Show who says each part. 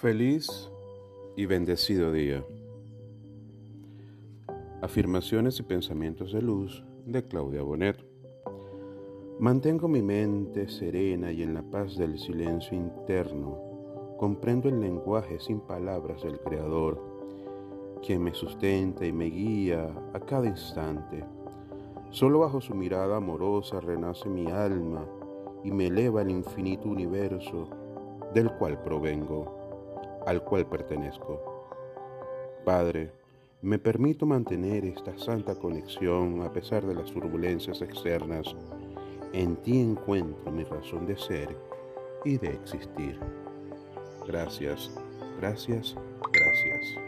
Speaker 1: Feliz y bendecido día. Afirmaciones y pensamientos de luz de Claudia Bonet. Mantengo mi mente serena y en la paz del silencio interno. Comprendo el lenguaje sin palabras del Creador, quien me sustenta y me guía a cada instante. Solo bajo su mirada amorosa renace mi alma y me eleva al infinito universo del cual provengo al cual pertenezco. Padre, me permito mantener esta santa conexión a pesar de las turbulencias externas. En ti encuentro mi razón de ser y de existir. Gracias, gracias, gracias.